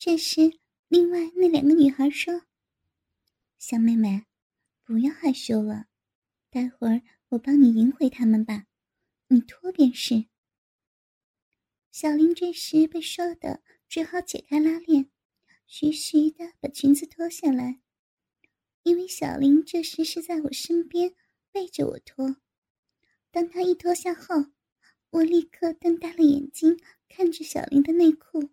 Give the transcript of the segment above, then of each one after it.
这时，另外那两个女孩说：“小妹妹，不要害羞了，待会儿我帮你赢回他们吧，你脱便是。”小林这时被说的只好解开拉链，徐徐的把裙子脱下来。因为小林这时是在我身边背着我脱，当他一脱下后，我立刻瞪大了眼睛看着小林的内裤。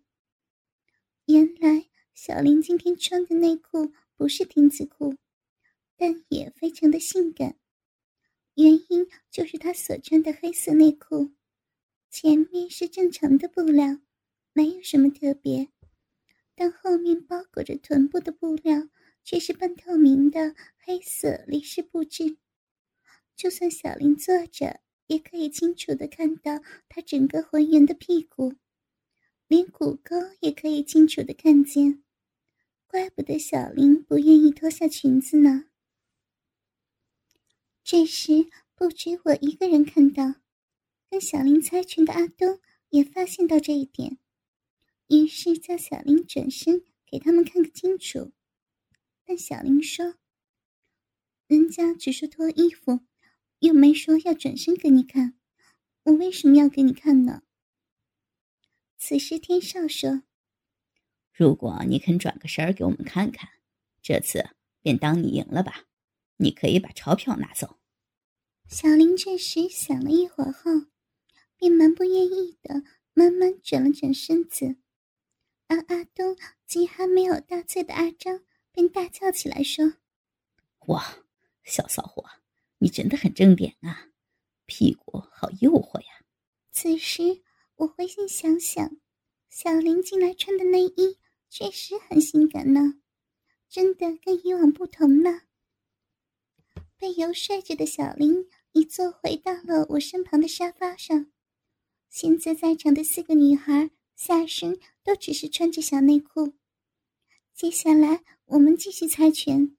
原来小林今天穿的内裤不是丁字裤，但也非常的性感。原因就是他所穿的黑色内裤。前面是正常的布料，没有什么特别，但后面包裹着臀部的布料却是半透明的黑色立式布质，就算小林坐着，也可以清楚的看到她整个浑圆的屁股，连骨沟也可以清楚的看见。怪不得小林不愿意脱下裙子呢。这时不止我一个人看到。跟小林猜拳的阿东也发现到这一点，于是叫小林转身给他们看个清楚。但小林说：“人家只是脱衣服，又没说要转身给你看，我为什么要给你看呢？”此时天少说：“如果你肯转个身儿给我们看看，这次便当你赢了吧，你可以把钞票拿走。”小林这时想了一会儿后。便蛮不愿意的，慢慢转了转身子。而阿东及还没有大醉的阿张，便大叫起来说：“哇，小骚货，你真的很正点啊，屁股好诱惑呀！”此时我回心想想，小林进来穿的内衣确实很性感呢，真的跟以往不同呢。被游说着的小林已坐回到了我身旁的沙发上。现在在场的四个女孩下身都只是穿着小内裤。接下来我们继续猜拳，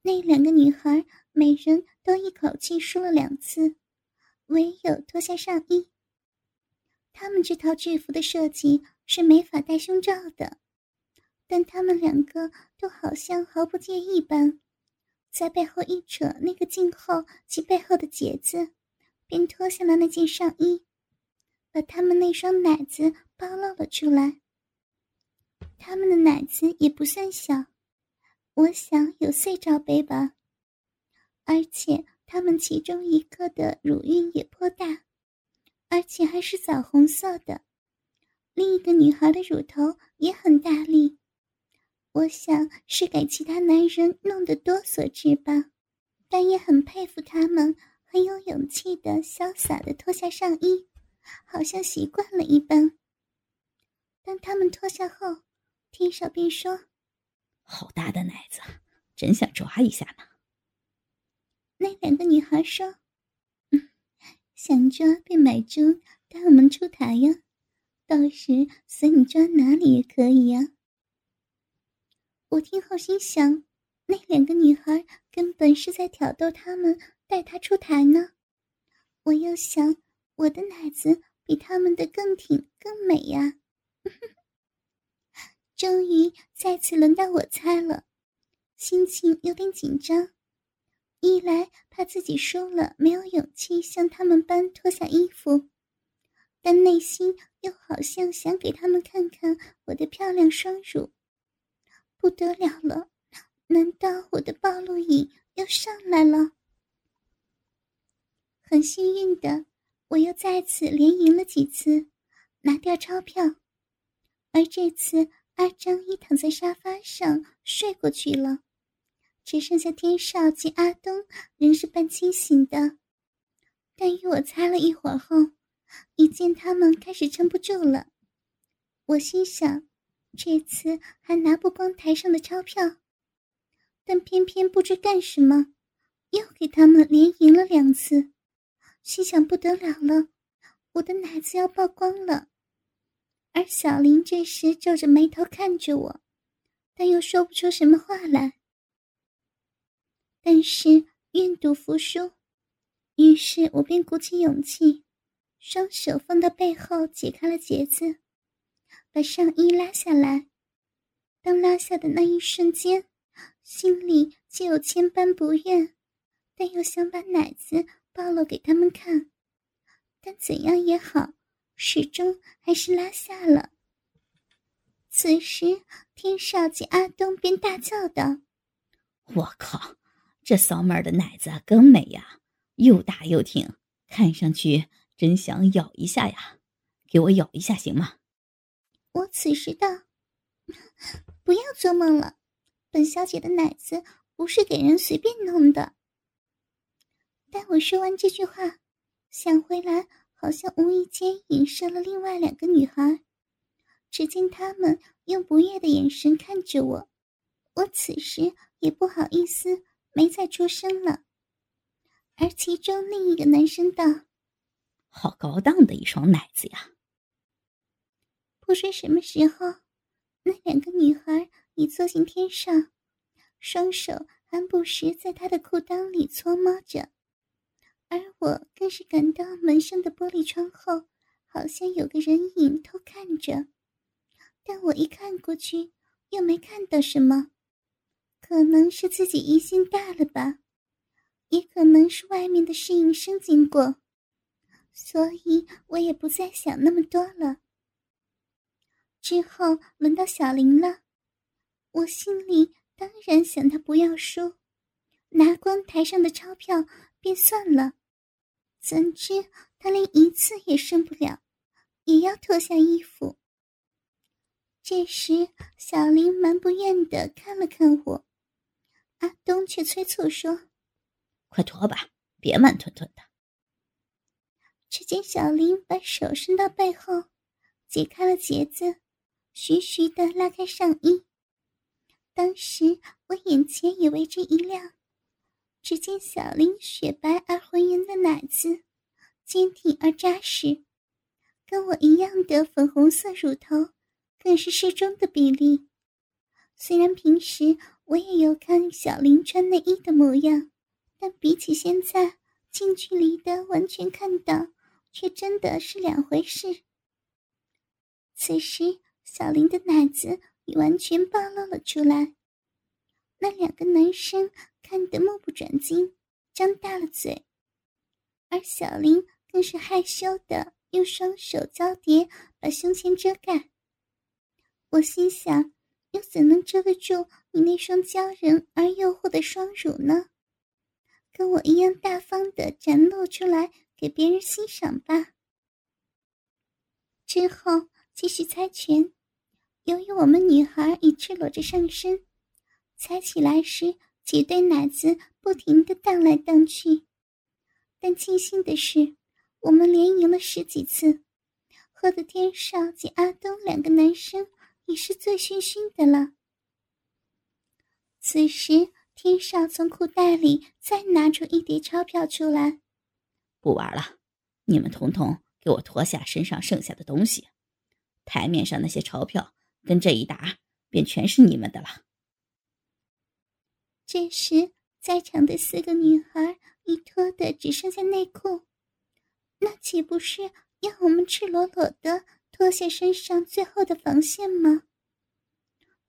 那两个女孩每人都一口气输了两次，唯有脱下上衣。他们这套制服的设计是没法戴胸罩的，但他们两个都好像毫不介意般，在背后一扯那个颈后及背后的结子，便脱下了那件上衣。把他们那双奶子暴露了出来。他们的奶子也不算小，我想有碎罩杯吧。而且他们其中一个的乳晕也颇大，而且还是枣红色的。另一个女孩的乳头也很大力，我想是给其他男人弄得多所致吧。但也很佩服他们很有勇气的、潇洒的脱下上衣。好像习惯了一般。当他们脱下后，天少便说：“好大的奶子，真想抓一下呢。”那两个女孩说：“嗯，想抓便买猪带我们出台呀，到时随你抓哪里也可以呀。”我听后心想，那两个女孩根本是在挑逗他们带他出台呢。我又想。我的奶子比他们的更挺更美呀！终于再次轮到我猜了，心情有点紧张。一来怕自己输了，没有勇气像他们般脱下衣服；但内心又好像想给他们看看我的漂亮双乳。不得了了，难道我的暴露瘾要上来了？很幸运的。我又再次连赢了几次，拿掉钞票，而这次阿张已躺在沙发上睡过去了，只剩下天少及阿东仍是半清醒的。但与我猜了一会儿后，一见他们开始撑不住了，我心想，这次还拿不光台上的钞票，但偏偏不知干什么，又给他们连赢了两次。心想不得了了，我的奶子要曝光了。而小林这时皱着眉头看着我，但又说不出什么话来。但是愿赌服输，于是我便鼓起勇气，双手放到背后解开了结子，把上衣拉下来，当拉下的那一瞬间，心里既有千般不愿，但又想把奶子暴露给他们看。但怎样也好，始终还是拉下了。此时，天少及阿东便大叫道：“我靠，这骚妹儿的奶子更美呀，又大又挺，看上去真想咬一下呀！给我咬一下行吗？”我此时道：“ 不要做梦了，本小姐的奶子不是给人随便弄的。”待我说完这句话，想回来，好像无意间影射了另外两个女孩。只见他们用不悦的眼神看着我，我此时也不好意思，没再出声了。而其中另一个男生道：“好高档的一双奶子呀！”不知什么时候，那两个女孩已坐进天上，双手还不时在他的裤裆里搓摸着，而我更是感到门上的玻璃窗后好像有个人影偷看着，但我一看过去又没看到什么，可能是自己疑心大了吧，也可能是外面的侍应生经过，所以我也不再想那么多了。之后轮到小林了，我心里当然想他不要输，拿光台上的钞票便算了，怎知他连一次也胜不了，也要脱下衣服。这时小林蛮不愿的看了看我，阿东却催促说：“快脱吧，别慢吞吞的。”只见小林把手伸到背后，解开了结子。徐徐的拉开上衣，当时我眼前也为之一亮。只见小林雪白而浑圆的奶子，坚挺而扎实，跟我一样的粉红色乳头，更是适中的比例。虽然平时我也有看小林穿内衣的模样，但比起现在近距离的完全看到，却真的是两回事。此时。小林的奶子已完全暴露了出来，那两个男生看得目不转睛，张大了嘴，而小林更是害羞的用双手交叠把胸前遮盖。我心想，又怎能遮得住你那双娇人而诱惑的双乳呢？跟我一样大方的展露出来给别人欣赏吧。之后继续猜拳。由于我们女孩已赤裸着上身，猜起来时几对奶子不停地荡来荡去。但庆幸的是，我们连赢了十几次，喝的天少及阿东两个男生已是醉醺醺的了。此时，天少从裤袋里再拿出一叠钞票出来，不玩了，你们统统给我脱下身上剩下的东西，台面上那些钞票。跟这一打，便全是你们的了。这时，在场的四个女孩一脱的只剩下内裤，那岂不是要我们赤裸裸的脱下身上最后的防线吗？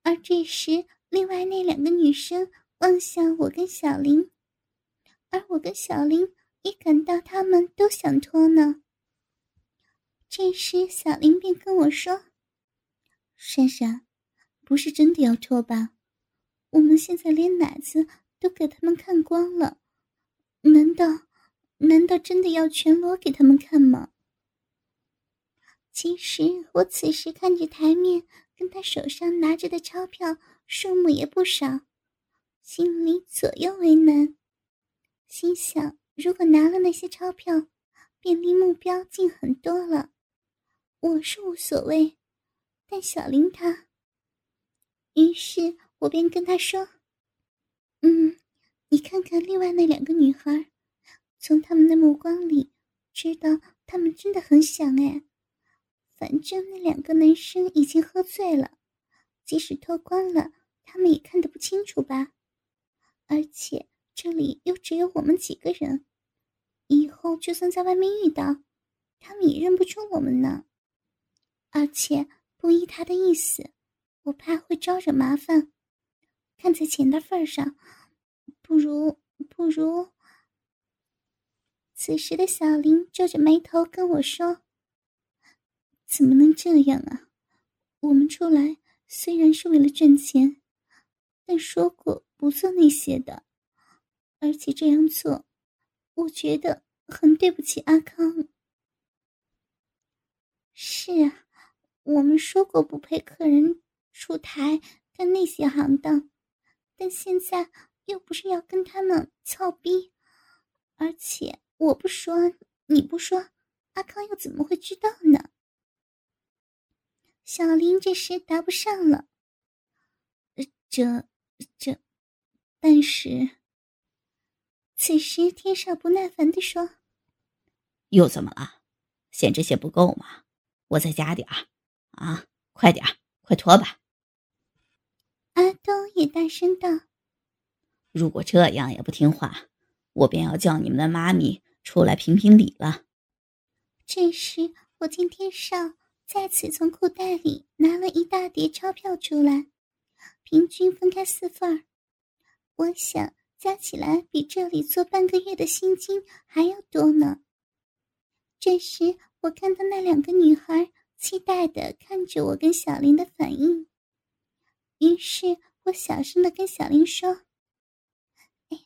而这时，另外那两个女生望向我跟小林，而我跟小林也感到他们都想脱呢。这时，小林便跟我说。珊珊，不是真的要脱吧？我们现在连奶子都给他们看光了，难道难道真的要全裸给他们看吗？其实我此时看着台面跟他手上拿着的钞票数目也不少，心里左右为难。心想，如果拿了那些钞票，便离目标近很多了。我是无所谓。但小林他，于是我便跟他说：“嗯，你看看另外那两个女孩，从他们的目光里，知道他们真的很想哎。反正那两个男生已经喝醉了，即使脱光了，他们也看得不清楚吧？而且这里又只有我们几个人，以后就算在外面遇到，他们也认不出我们呢。而且。”不依他的意思，我怕会招惹麻烦。看在钱的份上，不如不如。此时的小林皱着眉头跟我说：“怎么能这样啊？我们出来虽然是为了赚钱，但说过不做那些的。而且这样做，我觉得很对不起阿康。”是啊，我们说过不陪客人出台干那些行当。但现在又不是要跟他们操逼，而且我不说，你不说，阿康又怎么会知道呢？小林这时答不上了。这这，但是，此时天少不耐烦地说：“又怎么了？嫌这些不够吗？我再加点儿，啊，快点快脱吧。”阿东也大声道：“如果这样也不听话，我便要叫你们的妈咪出来评评理了。”这时，我见天少再次从裤袋里拿了一大叠钞票出来，平均分开四份儿，我想加起来比这里做半个月的薪金还要多呢。这时，我看到那两个女孩期待的看着我跟小林的反应。于是我小声的跟小林说：“哎，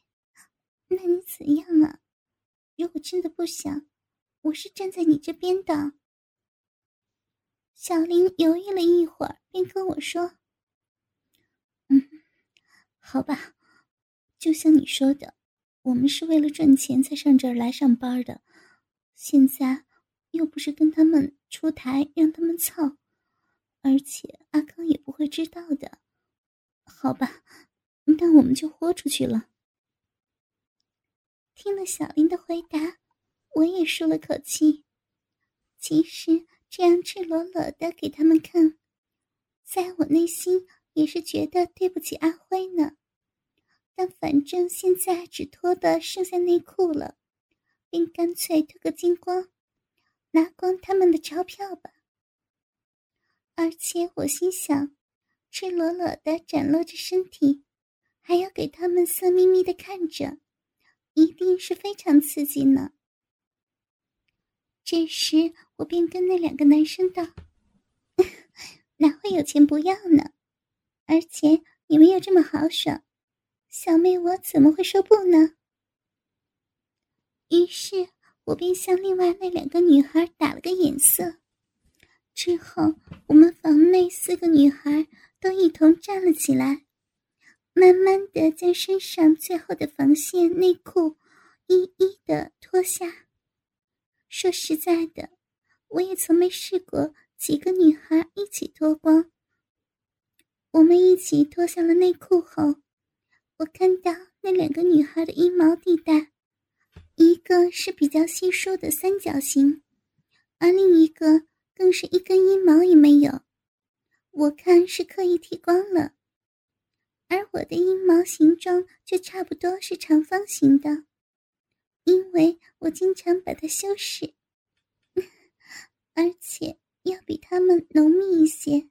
那你怎样啊？如果真的不想，我是站在你这边的。”小林犹豫了一会儿，便跟我说：“嗯，好吧，就像你说的，我们是为了赚钱才上这儿来上班的，现在又不是跟他们出台让他们操，而且阿康也不会知道的。”好吧，那我们就豁出去了。听了小林的回答，我也舒了口气。其实这样赤裸裸的给他们看，在我内心也是觉得对不起阿辉呢。但反正现在只脱的剩下内裤了，便干脆脱个精光，拿光他们的钞票吧。而且我心想。赤裸裸的展露着身体，还要给他们色眯眯的看着，一定是非常刺激呢。这时，我便跟那两个男生道：“哪会有钱不要呢？而且你们又这么豪爽，小妹我怎么会说不呢？”于是我便向另外那两个女孩打了个眼色。之后，我们房内四个女孩。都一同站了起来，慢慢的将身上最后的防线内裤一一的脱下。说实在的，我也从没试过几个女孩一起脱光。我们一起脱下了内裤后，我看到那两个女孩的阴毛地带，一个是比较稀疏的三角形，而另一个更是一根阴毛也没有。我看是刻意剃光了，而我的阴毛形状却差不多是长方形的，因为我经常把它修饰，而且要比他们浓密一些。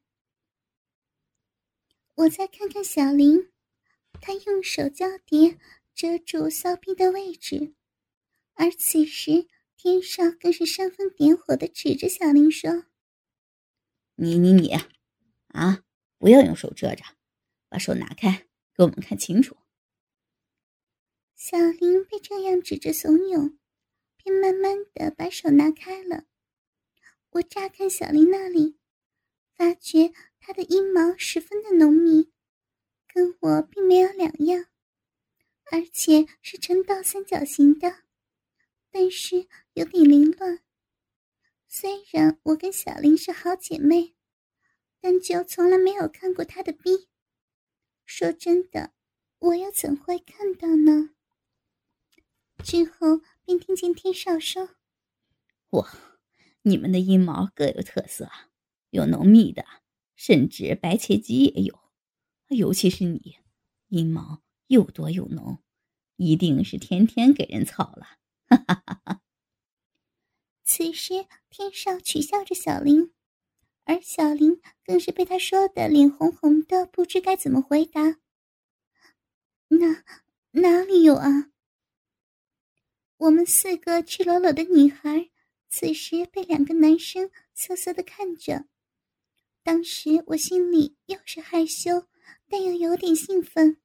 我再看看小林，他用手交叠遮住骚逼的位置，而此时天上更是煽风点火的指着小林说：“你你你！”啊！不要用手遮着，把手拿开，给我们看清楚。小林被这样指着怂恿，便慢慢的把手拿开了。我乍看小林那里，发觉他的阴毛十分的浓密，跟我并没有两样，而且是呈倒三角形的，但是有点凌乱。虽然我跟小林是好姐妹。但就从来没有看过他的逼。说真的，我又怎会看到呢？之后便听见天少说：“哇，你们的阴毛各有特色，有浓密的，甚至白切鸡也有。尤其是你，阴毛又多又浓，一定是天天给人操了。”哈哈哈哈。此时，天少取笑着小林。而小林更是被他说的脸红红的，不知该怎么回答。哪哪里有啊？我们四个赤裸裸的女孩，此时被两个男生瑟瑟的看着。当时我心里又是害羞，但又有点兴奋。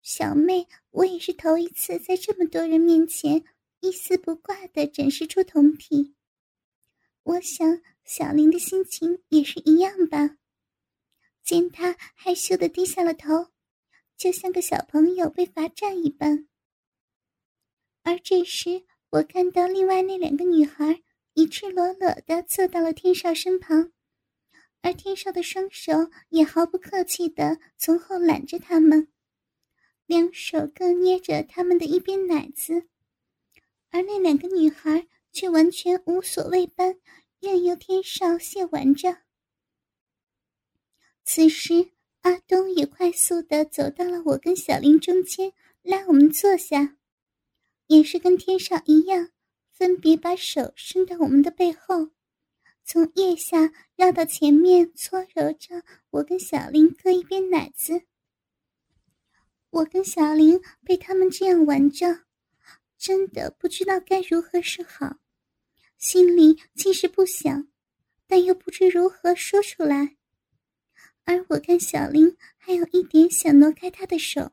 小妹，我也是头一次在这么多人面前一丝不挂的展示出酮体。我想小林的心情也是一样吧。见他害羞的低下了头，就像个小朋友被罚站一般。而这时，我看到另外那两个女孩已赤裸裸的坐到了天少身旁。而天少的双手也毫不客气的从后揽着他们，两手各捏着他们的一边奶子，而那两个女孩却完全无所谓般，任由天少亵玩着。此时，阿东也快速的走到了我跟小林中间，拉我们坐下，也是跟天少一样，分别把手伸到我们的背后。从腋下绕到前面，搓揉着我跟小林各一边奶子。我跟小林被他们这样玩着，真的不知道该如何是好，心里既是不想，但又不知如何说出来。而我看小林还有一点想挪开他的手，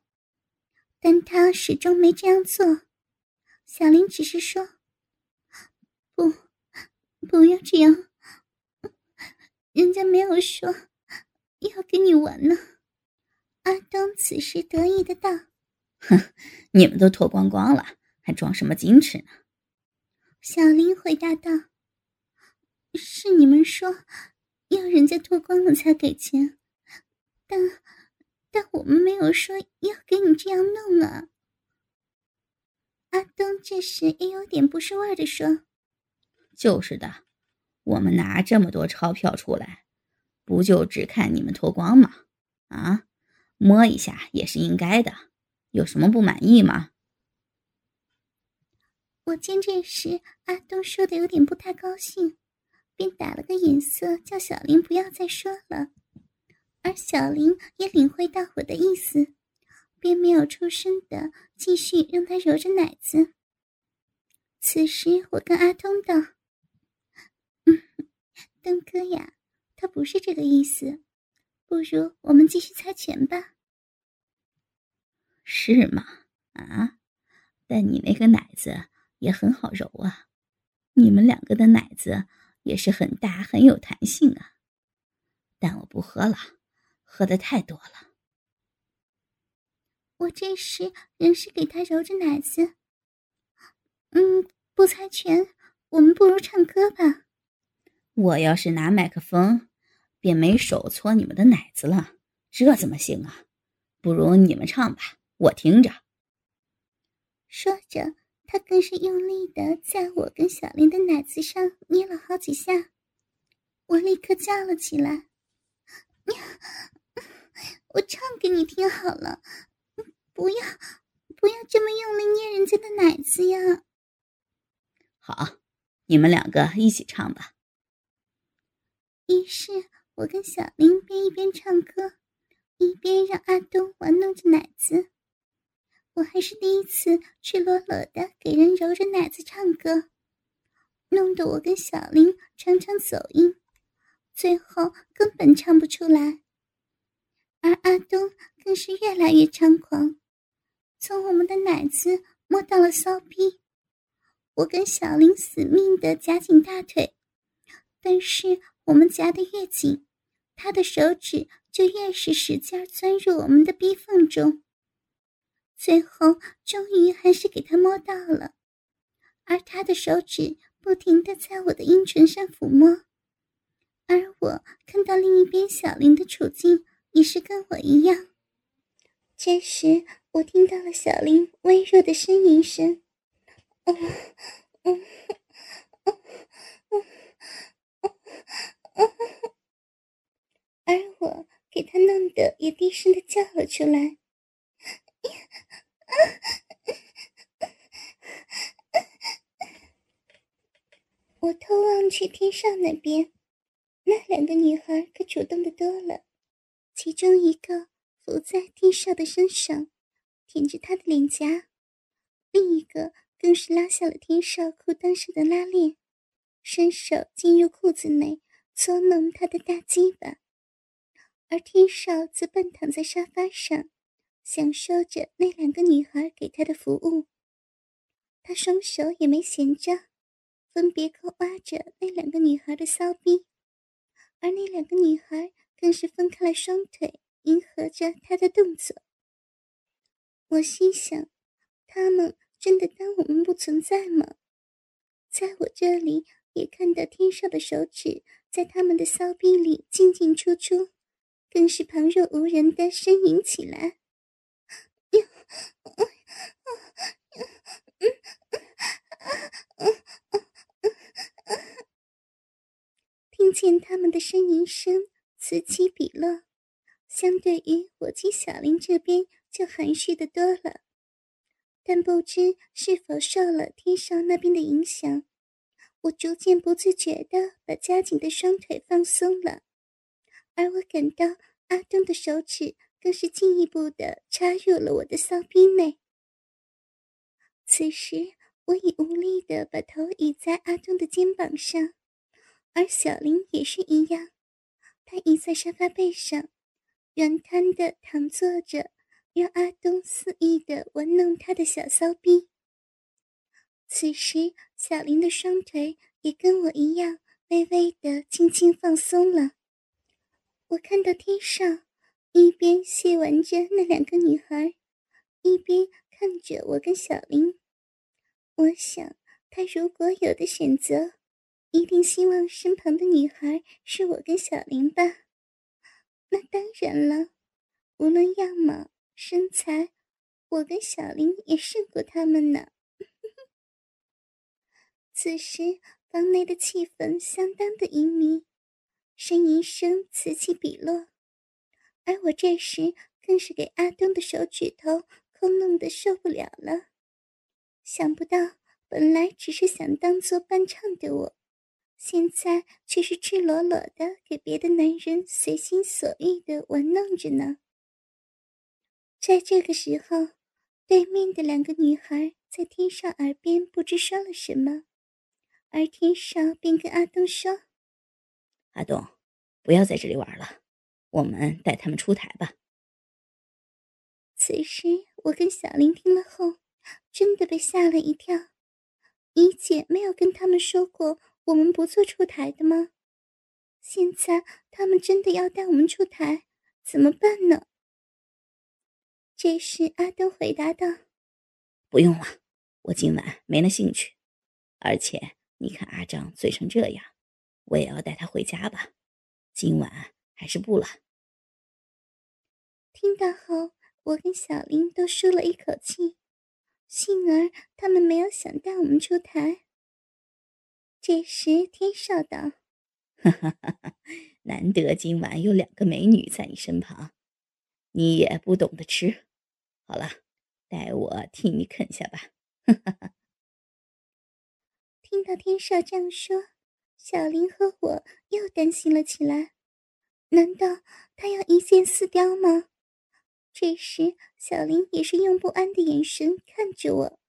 但他始终没这样做。小林只是说：“，不要这样。”人家没有说要跟你玩呢。阿东此时得意的道：“哼，你们都脱光光了，还装什么矜持呢？”小林回答道：“是你们说要人家脱光了才给钱，但但我们没有说要给你这样弄啊。”阿东这时也有点不是味的说：“就是的。”我们拿这么多钞票出来，不就只看你们脱光吗？啊，摸一下也是应该的，有什么不满意吗？我见这时阿东说的有点不太高兴，便打了个眼色，叫小林不要再说了。而小林也领会到我的意思，便没有出声的继续让他揉着奶子。此时我跟阿东道。东哥呀，他不是这个意思，不如我们继续猜拳吧。是吗？啊，但你那个奶子也很好揉啊，你们两个的奶子也是很大很有弹性啊。但我不喝了，喝的太多了。我这时仍是给他揉着奶子。嗯，不猜拳，我们不如唱歌吧。我要是拿麦克风，便没手搓你们的奶子了，这怎么行啊？不如你们唱吧，我听着。说着，他更是用力的在我跟小林的奶子上捏了好几下。我立刻叫了起来：“ 我唱给你听好了，不要，不要这么用力捏人家的奶子呀！”好，你们两个一起唱吧。于是我跟小林便一边唱歌，一边让阿东玩弄着奶子。我还是第一次赤裸裸的给人揉着奶子唱歌，弄得我跟小林常常走音，最后根本唱不出来。而阿东更是越来越猖狂，从我们的奶子摸到了骚逼。我跟小林死命的夹紧大腿，但是。我们夹得越紧，他的手指就越是使劲钻入我们的逼缝中。最后，终于还是给他摸到了，而他的手指不停的在我的阴唇上抚摸。而我看到另一边小林的处境也是跟我一样。这时，我听到了小林微弱的呻吟声：“嗯，嗯，嗯，嗯。”而 我给他弄得也低声的叫了出来。我偷望去天上那边，那两个女孩可主动的多了，其中一个伏在天少的身上，舔着他的脸颊，另一个更是拉下了天少裤裆上的拉链，伸手进入裤子内搓弄他的大鸡巴，而天少则半躺在沙发上，享受着那两个女孩给他的服务。他双手也没闲着，分别抠挖着那两个女孩的骚逼。而那两个女孩更是分开了双腿，迎合着他的动作。我心想，他们真的当我们不存在吗？在我这里也看到天上的手指在他们的骚逼里进进出出，更是旁若无人的呻吟起来。听见他们的呻吟声此起彼落，相对于我及小林这边就含蓄的多了。但不知是否受了天上那边的影响，我逐渐不自觉的把夹紧的双腿放松了，而我感到阿东的手指更是进一步的插入了我的骚逼内。此时，我已无力的把头倚在阿东的肩膀上。而小林也是一样，他倚在沙发背上，软瘫的躺坐着，让阿东肆意的玩弄他的小骚逼。此时，小林的双腿也跟我一样，微微的轻轻放松了。我看到天上一边亵玩着那两个女孩，一边看着我跟小林。我想，他如果有的选择。一定希望身旁的女孩是我跟小林吧？那当然了，无论样貌、身材，我跟小林也胜过他们呢。此时房内的气氛相当的旖旎，呻吟声此起彼落，而我这时更是给阿东的手指头抠弄得受不了了。想不到，本来只是想当做伴唱的我。现在却是赤裸裸的给别的男人随心所欲的玩弄着呢。在这个时候，对面的两个女孩在天上耳边不知说了什么，而天少便跟阿东说：“阿东，不要在这里玩了，我们带他们出台吧。”此时，我跟小林听了后，真的被吓了一跳。怡姐没有跟他们说过。我们不做出台的吗？现在他们真的要带我们出台，怎么办呢？这时阿东回答道：“不用了，我今晚没那兴趣。而且你看阿张醉成这样，我也要带他回家吧。今晚还是不了。”听到后，我跟小林都舒了一口气，幸而他们没有想带我们出台。这时，天少道：“哈哈哈哈难得今晚有两个美女在你身旁，你也不懂得吃。好了，待我替你啃下吧。”哈哈哈。听到天少这样说，小林和我又担心了起来。难道他要一箭四雕吗？这时，小林也是用不安的眼神看着我。